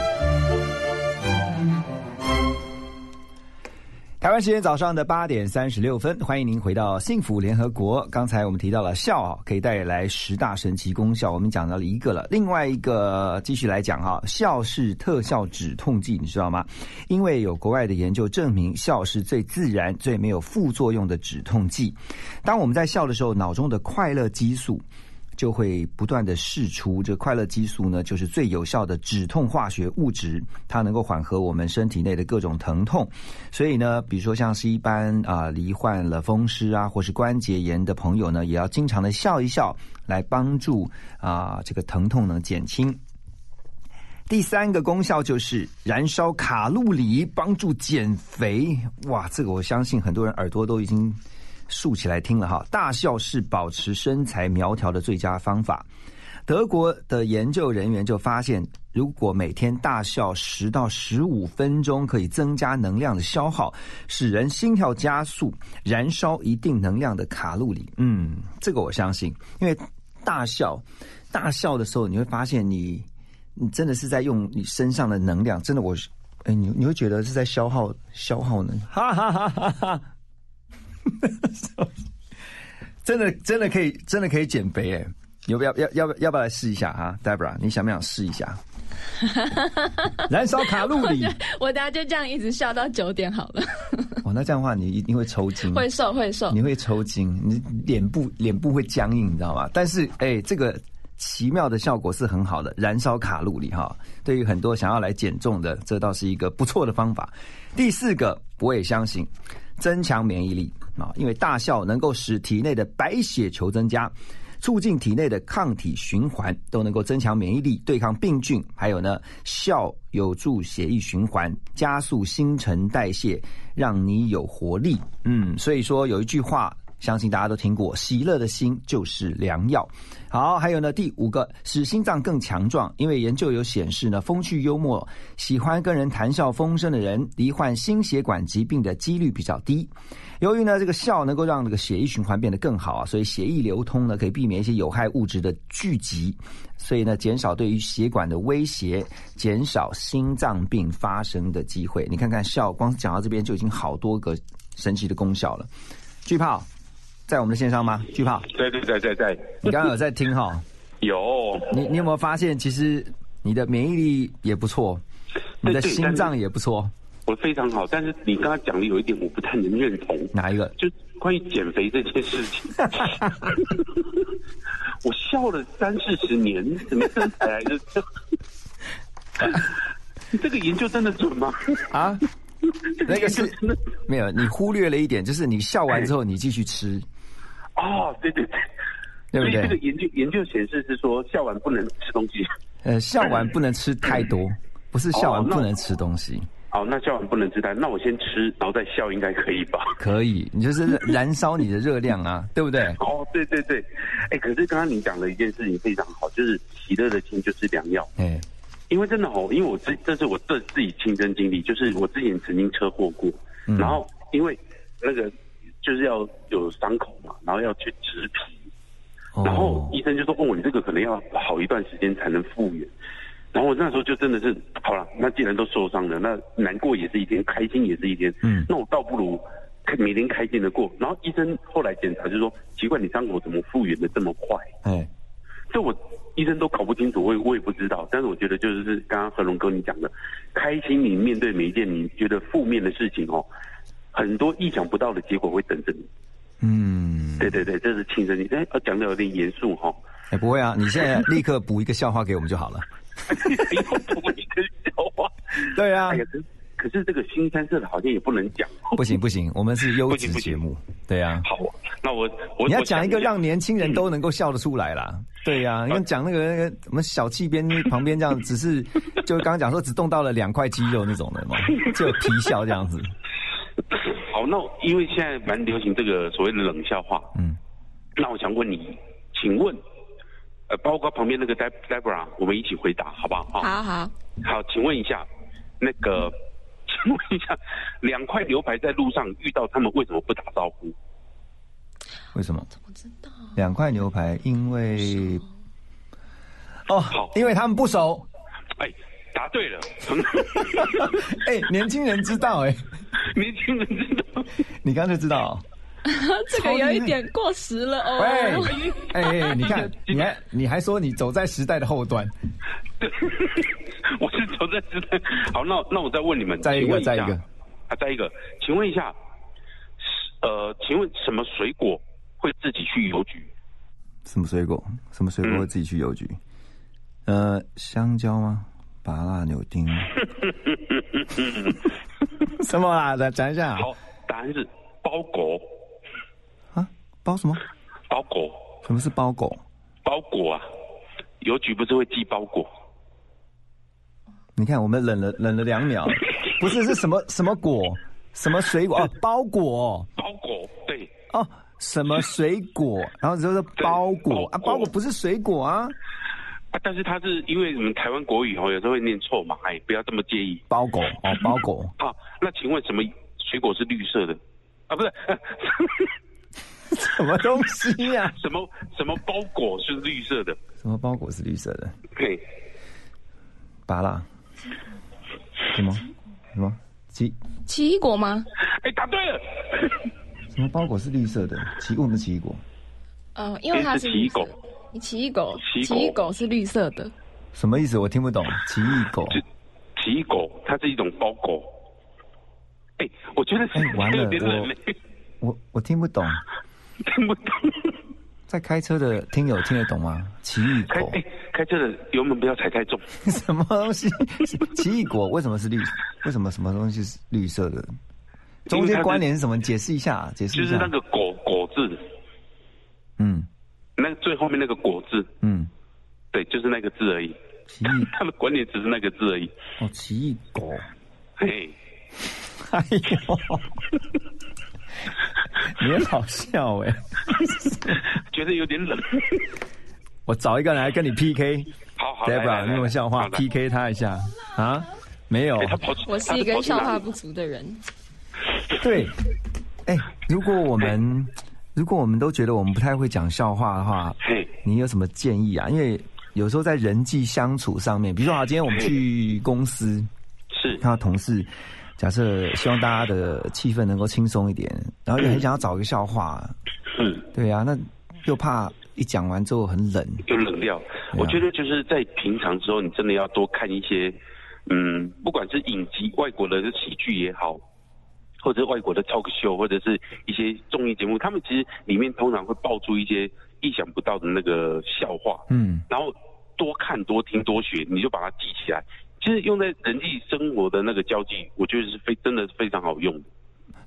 湾时间早上的八点三十六分，欢迎您回到幸福联合国。刚才我们提到了笑，可以带来十大神奇功效，我们讲到了一个了。另外一个继续来讲哈，笑是特效止痛剂，你知道吗？因为有国外的研究证明，笑是最自然、最没有副作用的止痛剂。当我们在笑的时候，脑中的快乐激素。就会不断的释出，这快乐激素呢，就是最有效的止痛化学物质，它能够缓和我们身体内的各种疼痛。所以呢，比如说像是一般啊罹患了风湿啊或是关节炎的朋友呢，也要经常的笑一笑，来帮助啊这个疼痛能减轻。第三个功效就是燃烧卡路里，帮助减肥。哇，这个我相信很多人耳朵都已经。竖起来听了哈，大笑是保持身材苗条的最佳方法。德国的研究人员就发现，如果每天大笑十到十五分钟，可以增加能量的消耗，使人心跳加速，燃烧一定能量的卡路里。嗯，这个我相信，因为大笑，大笑的时候，你会发现你，你真的是在用你身上的能量，真的我，哎，你你会觉得是在消耗消耗呢，哈哈哈哈哈。(laughs) 真的，真的可以，真的可以减肥哎！要不要，要要不要不要来试一下啊，Debra，你想不想试一下？(laughs) 燃烧卡路里，(laughs) 我等下就这样一直笑到九点好了。哦，那这样的话你一定会抽筋，会瘦会瘦，你会抽筋，你脸部脸部会僵硬，你知道吗？但是哎，这个奇妙的效果是很好的，燃烧卡路里哈。对于很多想要来减重的，这倒是一个不错的方法。第四个，我也相信。增强免疫力啊，因为大笑能够使体内的白血球增加，促进体内的抗体循环，都能够增强免疫力，对抗病菌。还有呢，笑有助血液循环，加速新陈代谢，让你有活力。嗯，所以说有一句话。相信大家都听过，喜乐的心就是良药。好，还有呢，第五个使心脏更强壮，因为研究有显示呢，风趣幽默、喜欢跟人谈笑风生的人，罹患心血管疾病的几率比较低。由于呢，这个笑能够让这个血液循环变得更好啊，所以血液流通呢，可以避免一些有害物质的聚集，所以呢，减少对于血管的威胁，减少心脏病发生的机会。你看看笑，光讲到这边就已经好多个神奇的功效了。巨炮。在我们的线上吗？巨炮，对对对对对。你刚刚有在听哈？(laughs) 有。你你有没有发现，其实你的免疫力也不错，你的心脏也不错。我非常好，但是你刚刚讲的有一点我不太能认同。哪一个？就关于减肥这件事情。(laughs) 我笑了三四十年，怎么身材还是？(laughs) 这个研究真的准吗？啊？那个是没有，你忽略了一点，就是你笑完之后，你继续吃。哦，对对对，所以这个研究研究显示是说，笑完不能吃东西。呃，笑完不能吃太多，(laughs) 不是笑完不能吃东西。好，那笑完不能吃太，那我先吃，然后再笑，应该可以吧？可以，你就是 (laughs) 燃烧你的热量啊，对不对？哦，对对对，哎，可是刚刚你讲的一件事情非常好，就是喜乐的心就是良药。哎，因为真的哦，因为我这这是我自自己亲身经历，就是我之前曾经车祸过，然后因为那个。就是要有伤口嘛，然后要去植皮，然后医生就说：“问我你这个可能要好一段时间才能复原。”然后我那时候就真的是好了，那既然都受伤了，那难过也是一天，开心也是一天。嗯，那我倒不如每天开心的过。然后医生后来检查就说：“奇怪，你伤口怎么复原的这么快？”哎，这我医生都搞不清楚，我也我也不知道。但是我觉得就是刚刚何龙哥你讲的，开心你面对每一件你觉得负面的事情哦。很多意想不到的结果会等着你。嗯，对对对，这是亲身经哎，讲的有点严肃哈。哎，不会啊，你现在立刻补一个笑话给我们就好了。补一个笑话。对啊。可是可是这个新三色的好像也不能讲。不行不行，我们是优质节目。对呀。好，那我我你要讲一个让年轻人都能够笑得出来啦。对呀，你看讲那个那个我们小气边旁边这样，只是就刚刚讲说只动到了两块肌肉那种的嘛，(laughs) 就皮笑这样子。(laughs) 好，那因为现在蛮流行这个所谓的冷笑话，嗯，那我想问你，请问，呃，包括旁边那个 Debra，我们一起回答好不好？好好好，请问一下，那个，(laughs) 请问一下，两块牛排在路上遇到他们为什么不打招呼？为什么？怎么知道？两块牛排，因为，哦，好，因为他们不熟。哎。答对了，(laughs) 哎，年轻人知道哎，年轻人知道。你刚才知道。(laughs) 这个有一点过时了哦。喂，哎、哎，(laughs) 你看，你还你还说你走在时代的后端，对，我是走在时代。好，那那我再问你们，再一个再一个啊，再一个，请问一下，呃，请问什么水果会自己去邮局？什么水果？什么水果会自己去邮局？呃，香蕉吗？拔蜡柳丁？(laughs) 什么啊？来讲一下。好，答案是包裹。啊包什么？包裹。什么是包裹？包裹啊，邮局不是会寄包裹？你看，我们冷了冷了两秒，(laughs) 不是是什么什么果？什么水果？哦，包裹。包裹，对。哦，什么水果？然后就是包裹啊，包裹不是水果啊。啊，但是他是因为我们台湾国语哦，有时候会念错嘛，哎，不要这么介意。包裹哦，(laughs) 包裹。好，那请问什么水果是绿色的？啊，不是，(laughs) 什么东西呀、(laughs) 什么什么包裹是绿色的？什么包裹是绿色的？嘿，拔蜡？什么什么奇奇异果吗？哎，答对了。什么包裹是绿色的？奇为什么奇异果？呃，因为它是奇异果。你奇异狗，奇异果奇异狗是绿色的。什么意思？我听不懂。奇异果。奇异果，它是一种包裹。哎，我觉得哎，完了我我我听不懂。听不懂。在开车的听友听得懂吗？奇异果。哎，开车的油门不要踩太重。(laughs) 什么东西？奇异果为什么是绿？为什么什么东西是绿色的？中间关联是什么？解释一下，解释一下。就是那个果果字，嗯那个最后面那个果字，嗯，对，就是那个字而已。奇异，(laughs) 他的关联只是那个字而已。哦，奇异果。嘿，哎呦，你很好笑哎、(laughs) 觉得有点冷。我找一个人来跟你 PK。好好来来 Debra，来你有没有笑话 PK 他一下啊？没有。我是一个笑话不足的人。对，哎、如果我们如果我们都觉得我们不太会讲笑话的话，你有什么建议啊？因为有时候在人际相处上面，比如说啊，今天我们去公司，是。看到同事，假设希望大家的气氛能够轻松一点，然后又很想要找一个笑话，嗯，对啊，那又怕一讲完之后很冷，有冷掉。我觉得就是在平常之后，你真的要多看一些，嗯，不管是影集、外国的喜剧也好，或者是外国的 talk show，或者是一些综艺节目，他们其实里面通常会爆出一些意想不到的那个笑话，嗯，然后多看、多听、多学，你就把它记起来。其实用在人际生活的那个交际，我觉得是非真的非常好用的。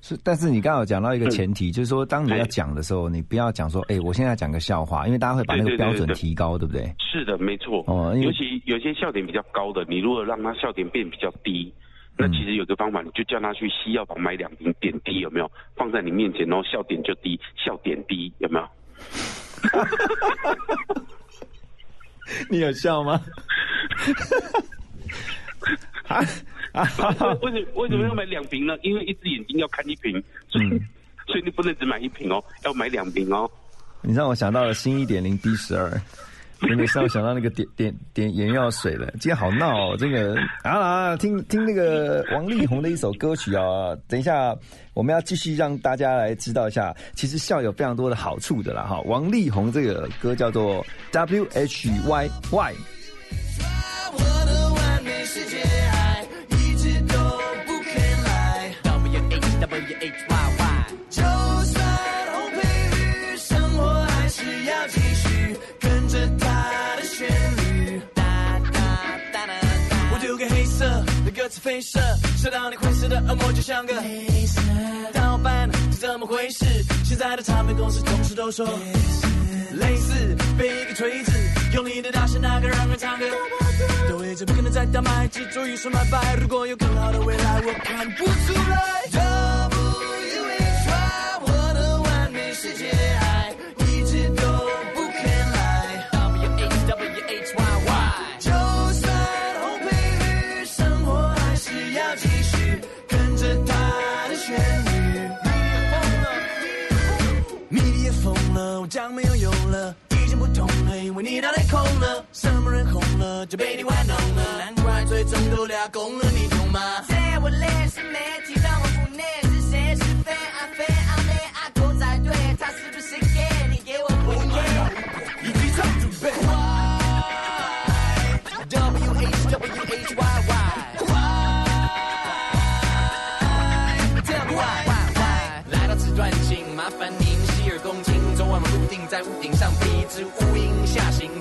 是，但是你刚刚有讲到一个前提，就是说，当你要讲的时候，你不要讲说，哎、我现在讲个笑话，因为大家会把那个标准提高，对不对？是的，没错。哦尤其有些笑点比较高的，你如果让他笑点变比较低，那嗯其实有个方法，你就叫他去西药房买两瓶点滴，有没有？放在你面前，然后笑点就低，笑点低，有没有？(laughs) 你有笑吗？(laughs) 啊啊！为什么为什么要买两瓶呢？因为一只眼睛要看一瓶，所以、嗯所以你不能只买一瓶哦，要买两瓶哦。你让我想到了新一点零 B 十二，真的让我想到那个点点点眼药水了。今天好闹哦，这个啊啊，听听那个王力宏的一首歌曲啊。等一下，我们要继续让大家来知道一下，其实笑有非常多的好处的啦哈。王力宏这个歌叫做 W H Y Y。飞射，射到你灰色的恶魔，就像个黑色盗版，是怎么回事？现在的唱片公司同事都说。类似被一个锤子用力的打是那个让人唱歌，都一直不可能再倒卖，执着于说买白。如果有更好的未来，我看不出来。W H Y，我的完美世界你脑袋空了，什么人红了就被你玩弄了，难怪最终都俩公了，你懂吗？在我脸上没提到我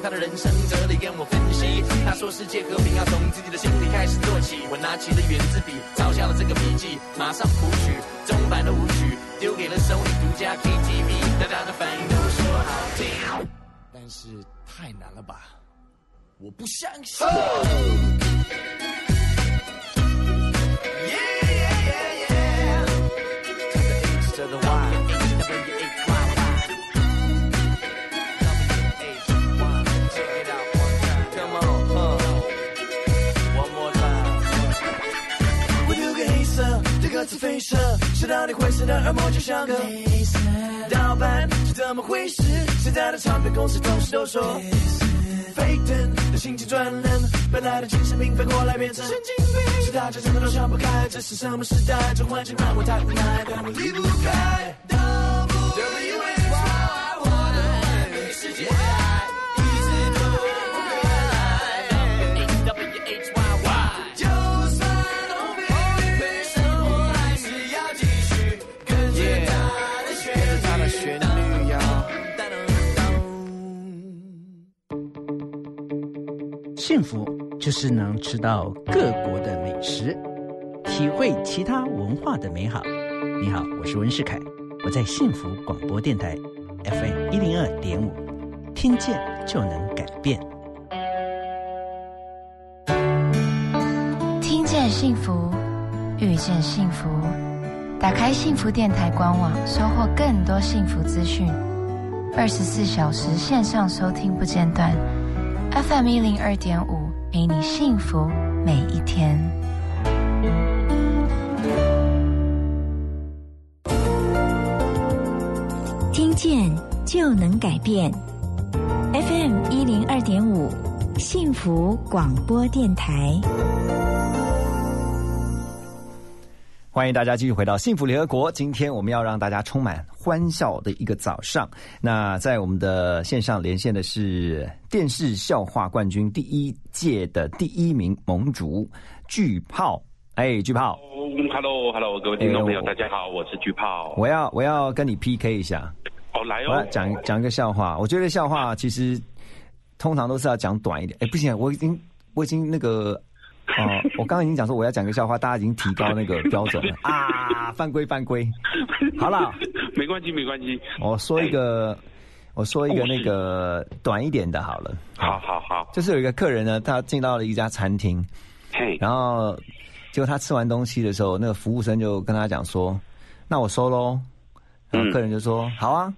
他的人生哲理跟我分析。他说世界和平要从自己的心里开始做起。我拿起了圆珠笔，抄下了这个笔记，马上谱曲中版的舞曲，丢给了手里独家 KTV，大家的反应都说好听，但是太难了吧？我不相信。射，射到你灰色的耳膜，就像个盗版是怎么回事？现在的唱片公司同事都说。沸腾的心情转冷，本来的精神病反过来变成神经病，是大家真的都想不开，这是什么时代？这环境让我太无奈，但我离不开。幸福就是能吃到各国的美食，体会其他文化的美好。你好，我是温世凯，我在幸福广播电台 FM 一零二点五，听见就能改变。听见幸福，遇见幸福。打开幸福电台官网，收获更多幸福资讯。二十四小时线上收听不间断，FM 一零二点五，陪你幸福每一天。听见就能改变，FM 一零二点五，幸福广播电台。欢迎大家继续回到幸福联合国。今天我们要让大家充满欢笑的一个早上。那在我们的线上连线的是电视笑话冠军第一届的第一名盟主巨炮。哎，巨炮，嗯，Hello，Hello，各位听众朋友，大家好，我是巨炮。我要我要跟你 PK 一下。哦，来哦，我要讲讲一个笑话。我觉得笑话其实通常都是要讲短一点。哎，不行，我已经我已经那个哦，我刚刚已经讲说我要讲个笑话，大家已经提高那个标准了 (laughs) 啊，犯规犯规。(laughs) 好了，没关系没关系。我说一个，我说一个那个短一点的好了。好好好，就是有一个客人呢，他进到了一家餐厅，嘿，然后结果他吃完东西的时候，那个服务生就跟他讲说：“那我收喽。”然后客人就说：“好啊。”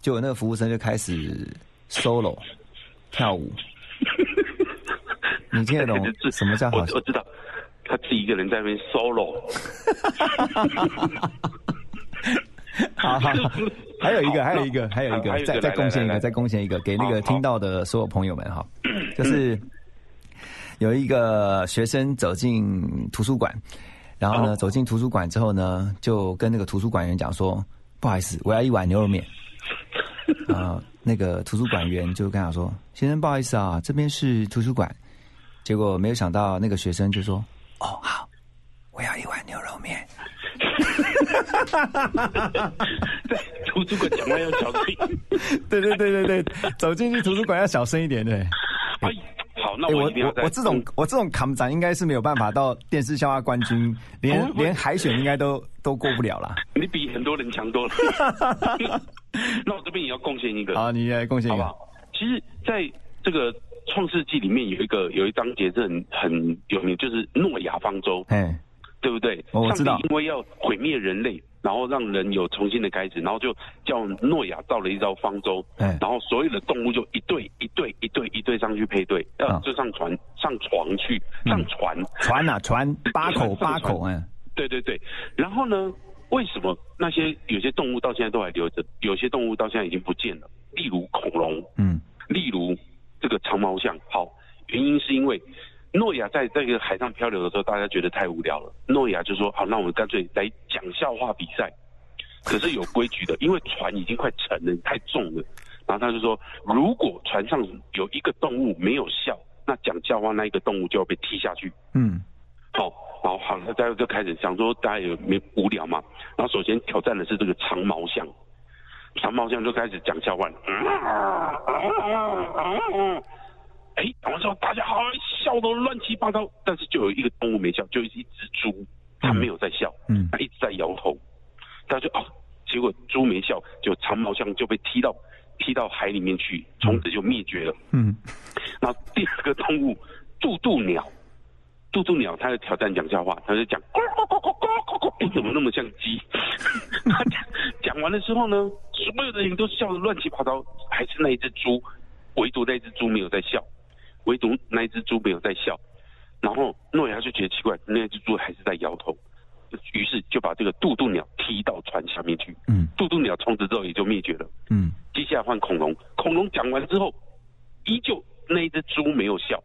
结果那个服务生就开始 solo 跳舞。你听得懂 (laughs) 什么叫好？我知道，他自己一个人在那边 solo。好 (laughs) 好，(laughs) 还有一个，还有一个，还有一个，再再贡献一个，再贡献一个给那个听到的所有朋友们哈，(clears throat) 就是有一个学生走进图书馆，然后呢，走进图书馆之后呢，就跟那个图书馆员讲说：“不好意思，我要一碗牛肉面。”啊，那个图书馆员就跟他说：“先生，不好意思啊，这边是图书馆。”结果没有想到，那个学生就说：“哦，好，我要一碗牛肉面。(laughs) ”在图书馆讲话要小心。对对对对对，走进去图书馆要小声一点，对。哎，好，那哎我我我我这种我这种扛展应该是没有办法到电视笑话冠军，连哦连海选应该都都过不了啦。你比很多人强多了。那我这边也要贡献一个。好，你来贡献一个。好不好？其实，在这个《创世纪》里面有一个有一章节是很很有名，就是诺亚方舟，哎，对不对？哦我知道。上帝因为要毁灭人类，然后让人有重新的开始，然后就叫诺亚造了一艘方舟，哎然后所有的动物就一对一对一对一对上去配对，就上船上床去上船，船啊船，(laughs) 八口八口，哎，对对对，然后呢？为什么那些有些动物到现在都还留着，有些动物到现在已经不见了？例如恐龙，嗯，例如这个长毛象。好，原因是因为诺亚在这个海上漂流的时候，大家觉得太无聊了，诺亚就说：“好，那我们干脆来讲笑话比赛。”可是有规矩的，(laughs) 因为船已经快沉了，太重了。然后他就说，如果船上有一个动物没有笑，那讲笑话那一个动物就要被踢下去。嗯，好，然后好，大家就开始想说，大家有没无聊嘛？然后首先挑战的是这个长毛象，长毛象就开始讲笑话。哎，讲完之后大家好笑得乱七八糟，但是就有一个动物没笑，就一只猪，它没有在笑，嗯，它一直在摇头。他就哦，结果猪没笑，就长毛象就被踢到踢到海里面去，从此就灭绝了。嗯，(laughs) 然后第二个动物渡渡鸟，渡渡鸟它在挑战讲笑话，它就讲咕咕咕咕咕咕咕，怎么那么像鸡？他讲讲完了之后呢，所有的人都笑得乱七八糟，还是那一只猪，唯独那一只猪没有在笑，唯独那一只猪没有在笑。然后诺亚就觉得奇怪，那只猪还是在摇头，于是就把这个渡渡鸟踢到船下面去。嗯，渡渡鸟从此之后也就灭绝了。嗯，接下来换恐龙，恐龙讲完之后，依旧那一只猪没有笑，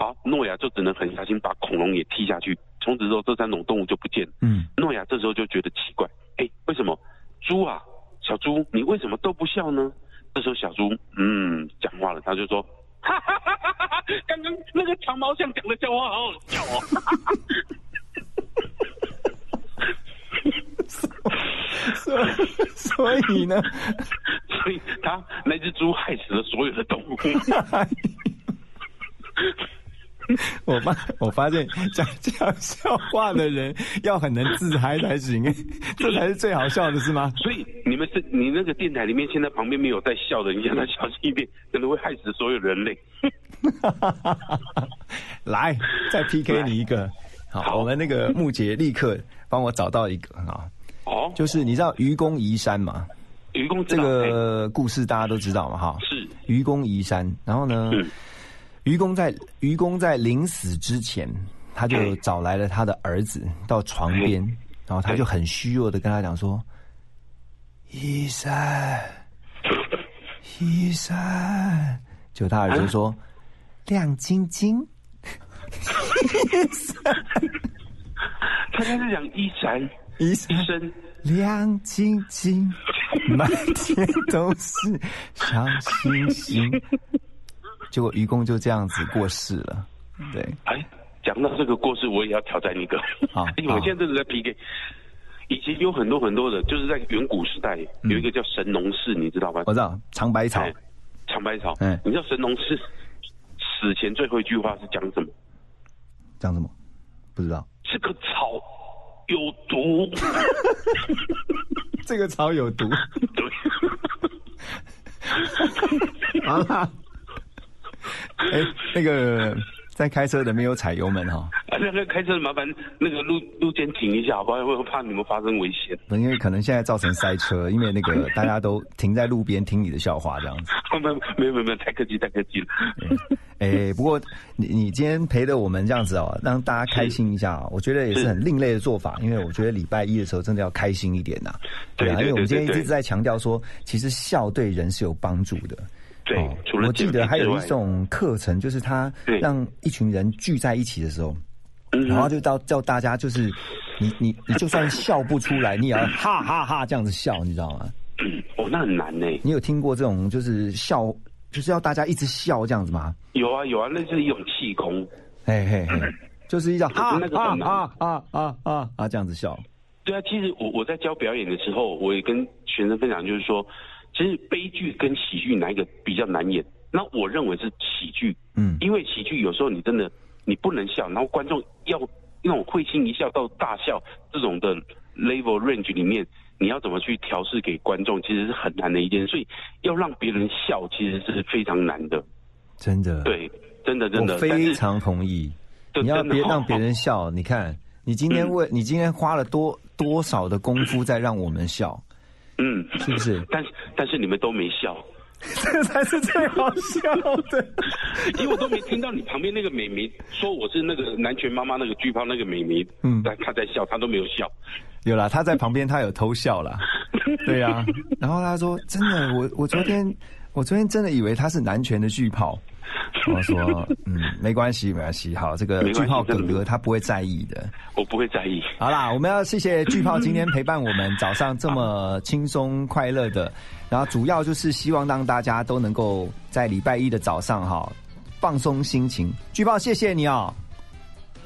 啊，诺亚就只能狠下心把恐龙也踢下去。从此之后，这三种动物就不见了。嗯，诺亚这时候就觉得奇怪，哎，为什么猪啊，小猪，你为什么都不笑呢？这时候小猪嗯讲话了，他就说，哈哈哈哈哈哈，刚刚那个长毛象讲的笑话好好笑哦。所所以呢，(laughs) 所以他那只猪害死了所有的动物。(laughs) 我发我发现讲讲笑话的人要很能自嗨才行，(laughs) 这才是最好笑的，是吗？所以你们是你那个电台里面现在旁边没有在笑的，你让他小心一点，可能会害死所有人类。(laughs) 来，再 PK 你一个。好，我们那个木杰立刻帮我找到一个啊。哦，就是你知道愚公移山嘛？愚公这个故事大家都知道嘛？哈，是愚公移山。然后呢，愚公在愚公在临死之前，他就找来了他的儿子到床边，然后他就很虚弱的跟他讲说：“医生，医生。”就他儿子说：“亮晶晶。”他刚才讲一闪一生亮晶晶，满天都是小星星。结果愚公就这样子过世了。对，哎，讲到这个过世，我也要挑战一个。(laughs) 好，因 (laughs) 为我现在正在 PK。以前有很多很多的，就是在远古时代有一个叫神农氏，你知道吗？我知道长白草，长白草。嗯，你知道神农氏死前最后一句话是讲什么？讲什么？不知道。(laughs) 这个草有毒。这个草有毒。对。好啦。(laughs) 哎，那个在开车的没有踩油门哈。啊，那个开车麻烦那个路路肩停一下，好不好？我怕你们发生危险。因为可能现在造成塞车，因为那个大家都停在路边听你的笑话这样子。没有没有没有，太客气太客气了。哎，不过你你今天陪着我们这样子哦，让大家开心一下，我觉得也是很另类的做法。因为我觉得礼拜一的时候真的要开心一点呐。对啊，因为我们今天一直在强调说，其实笑对人是有帮助的。对，除了我记得还有一种课程，就是他让一群人聚在一起的时候，然后就到叫大家就是你你你就算笑不出来，你也要哈哈哈这样子笑，你知道吗？哦，那很难呢。你有听过这种就是笑，就是要大家一直笑这样子吗？有啊有啊，那是一种气功。嘿嘿嘿，(laughs) 就是一种哈那个哈哈哈哈哈啊这样子笑。对啊，其实我我在教表演的时候，我也跟学生分享，就是说。其实悲剧跟喜剧哪一个比较难演？那我认为是喜剧，嗯，因为喜剧有时候你真的你不能笑，然后观众要那种会心一笑到大笑这种的 level range 里面，你要怎么去调试给观众，其实是很难的一件事。所以要让别人笑，其实是非常难的。真的，对，真的真的，我非常同意。你要别让别人笑，你看你今天为你今天花了多多少的功夫在让我们笑。嗯，是不是？但是但是你们都没笑，这才是最好笑的。因为我都没听到你旁边那个美眉说我是那个南拳妈妈那个巨炮那个美眉，嗯，但她在笑，她都没有笑。有啦，她在旁边，她有偷笑啦。(laughs) 对呀、啊，然后她说：“真的，我我昨天我昨天真的以为她是南拳的巨炮。”我说：“嗯，没关系，没关系，好，这个巨炮哥哥他不会在意的，我不会在意。好啦，我们要谢谢巨炮今天陪伴我们早上这么轻松快乐的，然后主要就是希望让大家都能够在礼拜一的早上哈放松心情。巨炮，谢谢你哦。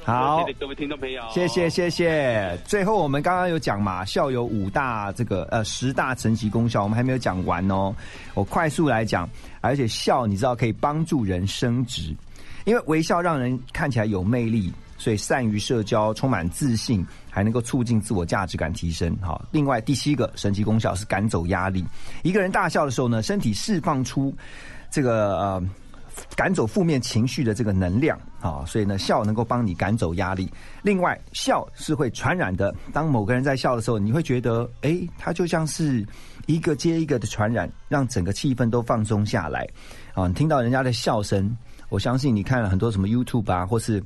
好谢谢各位听众朋友，谢谢谢谢。最后我们刚刚有讲嘛，笑有五大这个呃十大神奇功效，我们还没有讲完哦。我快速来讲，而且笑你知道可以帮助人升职，因为微笑让人看起来有魅力，所以善于社交，充满自信，还能够促进自我价值感提升。好，另外第七个神奇功效是赶走压力。一个人大笑的时候呢，身体释放出这个呃。赶走负面情绪的这个能量啊，所以呢，笑能够帮你赶走压力。另外，笑是会传染的。当某个人在笑的时候，你会觉得，哎，他就像是一个接一个的传染，让整个气氛都放松下来。啊，你听到人家的笑声，我相信你看了很多什么 YouTube 啊，或是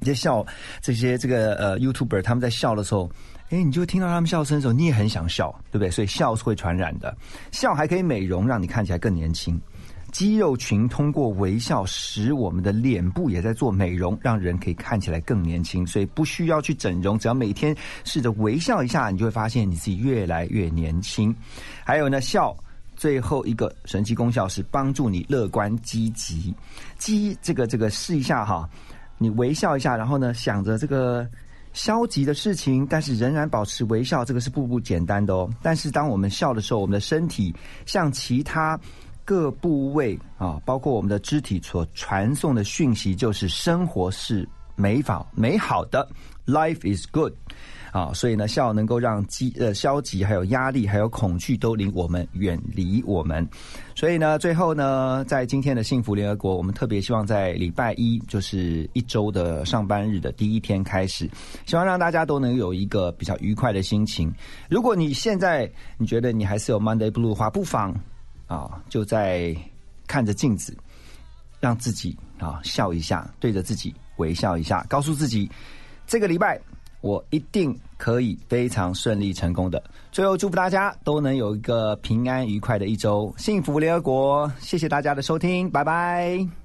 这些笑这些这个呃 YouTuber 他们在笑的时候，哎，你就听到他们笑声的时候，你也很想笑，对不对？所以笑是会传染的，笑还可以美容，让你看起来更年轻。肌肉群通过微笑，使我们的脸部也在做美容，让人可以看起来更年轻。所以不需要去整容，只要每天试着微笑一下，你就会发现你自己越来越年轻。还有呢，笑最后一个神奇功效是帮助你乐观积极。积这个这个试一下哈，你微笑一下，然后呢想着这个消极的事情，但是仍然保持微笑，这个是步步简单的哦。但是当我们笑的时候，我们的身体像其他。各部位啊，包括我们的肢体所传送的讯息，就是生活是美好美好的，life is good 啊，所以呢，笑能够让积呃消极、还有压力、还有恐惧都离我们远离我们。所以呢，最后呢，在今天的幸福联合国，我们特别希望在礼拜一，就是一周的上班日的第一天开始，希望让大家都能有一个比较愉快的心情。如果你现在你觉得你还是有 Monday Blue 的话，不妨。啊，就在看着镜子，让自己啊笑一下，对着自己微笑一下，告诉自己，这个礼拜我一定可以非常顺利成功的。最后，祝福大家都能有一个平安愉快的一周，幸福联合国。谢谢大家的收听，拜拜。